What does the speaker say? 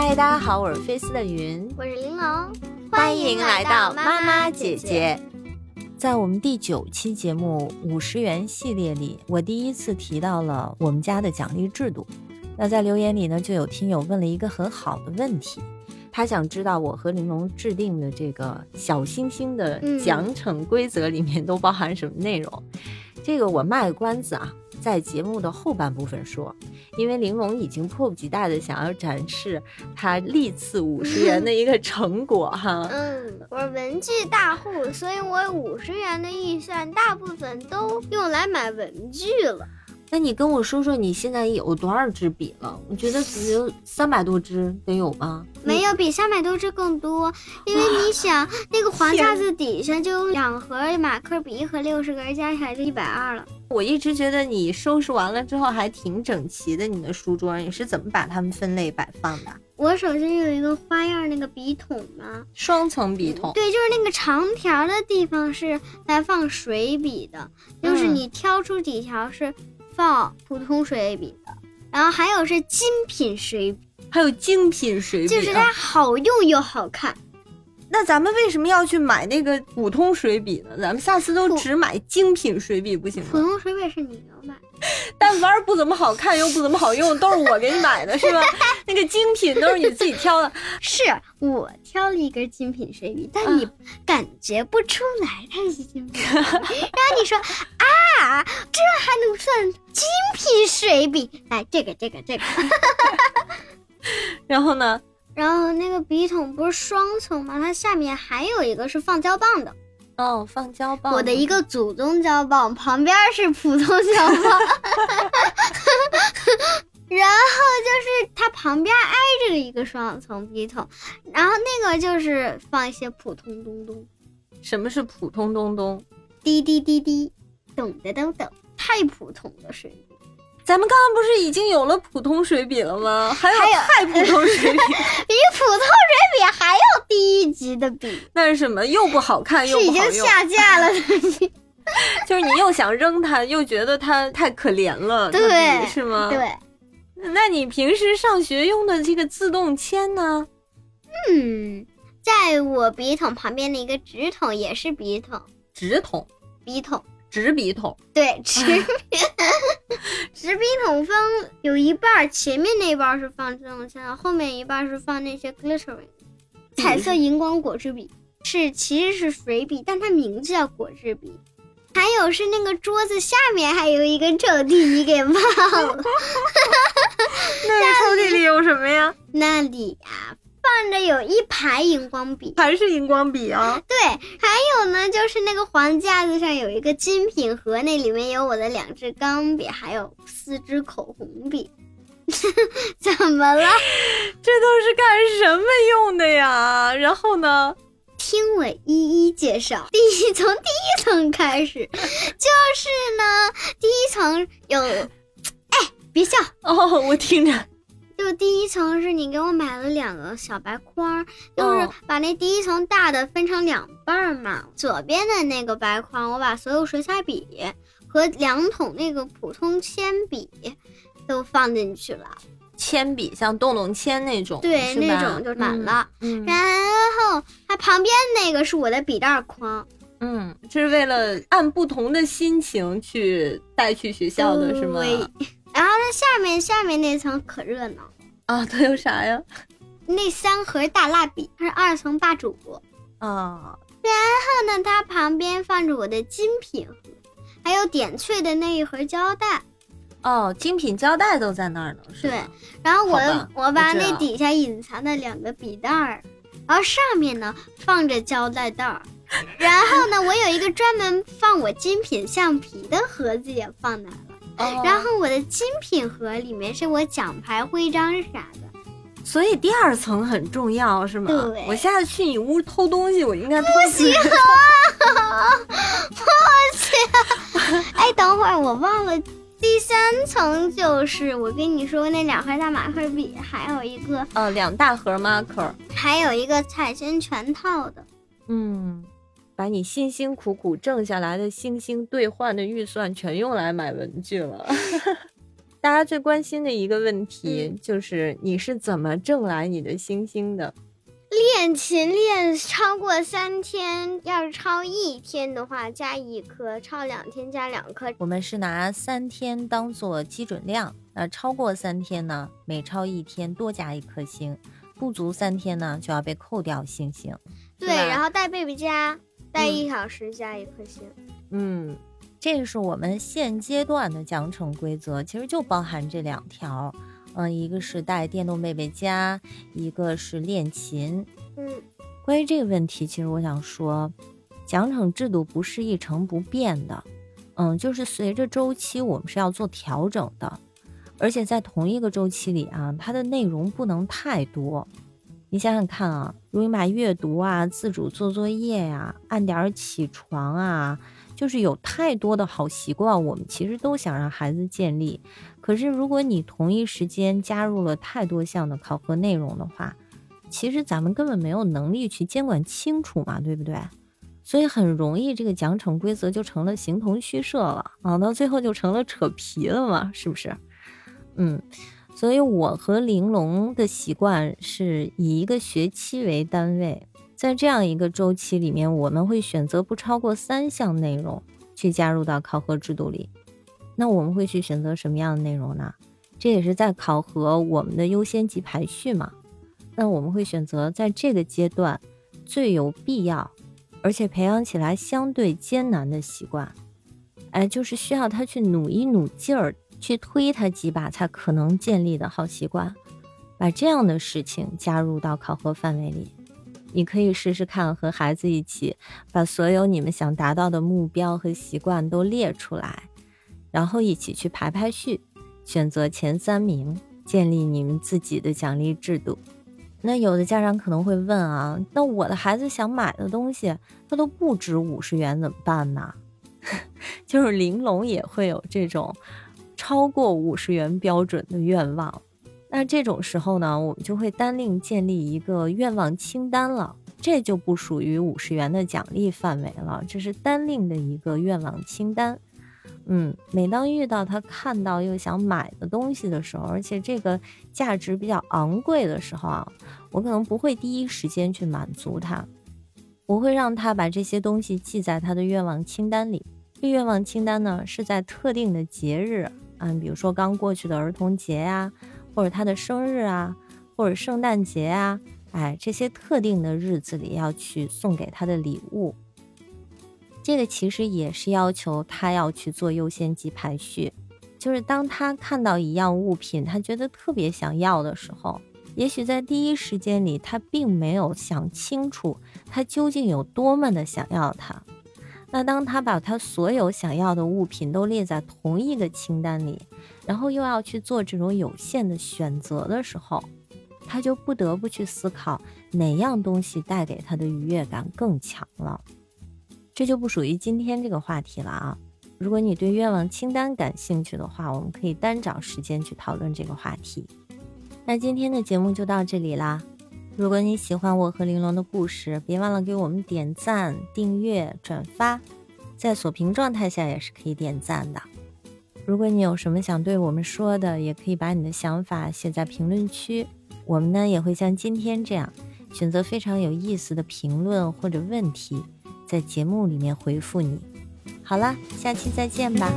嗨，大家好，我是菲斯的云，我是玲珑，欢迎来到妈妈姐姐。在我们第九期节目五十元系列里，我第一次提到了我们家的奖励制度。那在留言里呢，就有听友问了一个很好的问题，他想知道我和玲珑制定的这个小星星的奖惩规则里面都包含什么内容。这个我卖个关子啊。在节目的后半部分说，因为玲珑已经迫不及待的想要展示他历次五十元的一个成果哈。嗯，我是文具大户，所以我五十元的预算大部分都用来买文具了。那你跟我说说你现在有多少支笔了？我觉得只有三百多支得有吧？没有，比三百多只更多。因为你想，那个黄架子底下就有两盒马克笔和六十根，加起来就一百二了。我一直觉得你收拾完了之后还挺整齐的，你的书桌你是怎么把它们分类摆放的？我首先有一个花样那个笔筒嘛，双层笔筒。对，就是那个长条的地方是来放水笔的，就是你挑出几条是。放普通水笔的，然后还有是精品水笔，还有精品水笔，就是它好用又好看。那咱们为什么要去买那个普通水笔呢？咱们下次都只买精品水笔不行吗？普通水笔是你要买。但玩不怎么好看又不怎么好用，都是我给你买的，是吧？那个精品都是你自己挑的，是我挑了一根精品水笔，但你感觉不出来它是精品。然后你说啊，这还能算精品水笔？来，这个，这个，这个。然后呢？然后那个笔筒不是双层吗？它下面还有一个是放胶棒的。哦，放胶棒。我的一个祖宗胶棒旁边是普通胶棒，然后就是它旁边挨着一个双层笔筒，然后那个就是放一些普通东东。什么是普通东东？滴滴滴滴，懂的都懂，太普通的水笔。咱们刚刚不是已经有了普通水笔了吗？还有太普通水笔，比普通水笔还要低一级的笔。那是什么？又不好看又不好用。已经下架了，就是你又想扔它，又觉得它太可怜了，对，是吗？对。那你平时上学用的这个自动铅呢？嗯，在我笔筒旁边的一个纸筒也是笔筒，纸筒，笔筒。纸笔筒，对，纸笔，纸笔筒分有一半，前面那一半是放自动铅，后面一半是放那些 glittering 彩色荧光果汁笔，是其实是水笔，但它名字叫果汁笔。还有是那个桌子下面还有一个抽屉，你给忘了？那抽屉里有什么呀？那里呀。放着有一排荧光笔，还是荧光笔啊？对，还有呢，就是那个黄架子上有一个精品盒，那里面有我的两支钢笔，还有四支口红笔。怎么了？这都是干什么用的呀？然后呢？听我一一介绍。第一从第一层开始，就是呢，第一层有，哎，别笑哦，我听着。就第一层是你给我买了两个小白框，就是把那第一层大的分成两半嘛。左边的那个白框，我把所有水彩笔和两桶那个普通铅笔都放进去了。铅笔像洞洞铅那种，对，那种就满了。嗯，然后它旁边那个是我的笔袋框。嗯，这是为了按不同的心情去带去学校的是吗？然下面下面那层可热闹啊！都有啥呀？那三盒大蜡笔，它是二层霸主啊。然后呢，它旁边放着我的精品盒，还有点翠的那一盒胶带。哦，精品胶带都在那儿呢。对，然后我我把那底下隐藏的两个笔袋儿，然后上面呢放着胶带袋儿。然后呢，我有一个专门放我精品橡皮的盒子也放那了。然后我的精品盒里面是我奖牌、徽章啥的，所以第二层很重要，是吗？对。我下次去你屋偷东西，我应该不行啊！不行！哎，等会儿我忘了，第三层就是我跟你说那两盒大马克笔，还有一个呃两大盒 marker，还有一个彩铅全套的，嗯。把你辛辛苦苦挣下来的星星兑换的预算全用来买文具了。大家最关心的一个问题就是你是怎么挣来你的星星的？练琴练超过三天，要是超一天的话加一颗，超两天加两颗。我们是拿三天当做基准量，那超过三天呢，每超一天多加一颗星，不足三天呢就要被扣掉星星。对，然后带贝贝加，带一小时加一颗星。嗯。这个是我们现阶段的奖惩规则，其实就包含这两条，嗯，一个是带电动贝贝家，一个是练琴。嗯，关于这个问题，其实我想说，奖惩制度不是一成不变的，嗯，就是随着周期我们是要做调整的，而且在同一个周期里啊，它的内容不能太多。你想想看啊，如你把阅读啊、自主做作业呀、按点儿起床啊。就是有太多的好习惯，我们其实都想让孩子建立。可是如果你同一时间加入了太多项的考核内容的话，其实咱们根本没有能力去监管清楚嘛，对不对？所以很容易这个奖惩规则就成了形同虚设了啊，到最后就成了扯皮了嘛，是不是？嗯，所以我和玲珑的习惯是以一个学期为单位。在这样一个周期里面，我们会选择不超过三项内容去加入到考核制度里。那我们会去选择什么样的内容呢？这也是在考核我们的优先级排序嘛。那我们会选择在这个阶段最有必要，而且培养起来相对艰难的习惯。哎，就是需要他去努一努劲儿，去推他几把才可能建立的好习惯。把这样的事情加入到考核范围里。你可以试试看，和孩子一起把所有你们想达到的目标和习惯都列出来，然后一起去排排序，选择前三名，建立你们自己的奖励制度。那有的家长可能会问啊，那我的孩子想买的东西，他都不止五十元，怎么办呢？就是玲珑也会有这种超过五十元标准的愿望。那这种时候呢，我们就会单另建立一个愿望清单了，这就不属于五十元的奖励范围了，这是单另的一个愿望清单。嗯，每当遇到他看到又想买的东西的时候，而且这个价值比较昂贵的时候啊，我可能不会第一时间去满足他，我会让他把这些东西记在他的愿望清单里。这愿望清单呢，是在特定的节日嗯，比如说刚过去的儿童节呀。或者他的生日啊，或者圣诞节啊，哎，这些特定的日子里要去送给他的礼物，这个其实也是要求他要去做优先级排序。就是当他看到一样物品，他觉得特别想要的时候，也许在第一时间里他并没有想清楚他究竟有多么的想要它。那当他把他所有想要的物品都列在同一个清单里，然后又要去做这种有限的选择的时候，他就不得不去思考哪样东西带给他的愉悦感更强了。这就不属于今天这个话题了啊！如果你对愿望清单感兴趣的话，我们可以单找时间去讨论这个话题。那今天的节目就到这里啦。如果你喜欢我和玲珑的故事，别忘了给我们点赞、订阅、转发，在锁屏状态下也是可以点赞的。如果你有什么想对我们说的，也可以把你的想法写在评论区，我们呢也会像今天这样，选择非常有意思的评论或者问题，在节目里面回复你。好了，下期再见吧。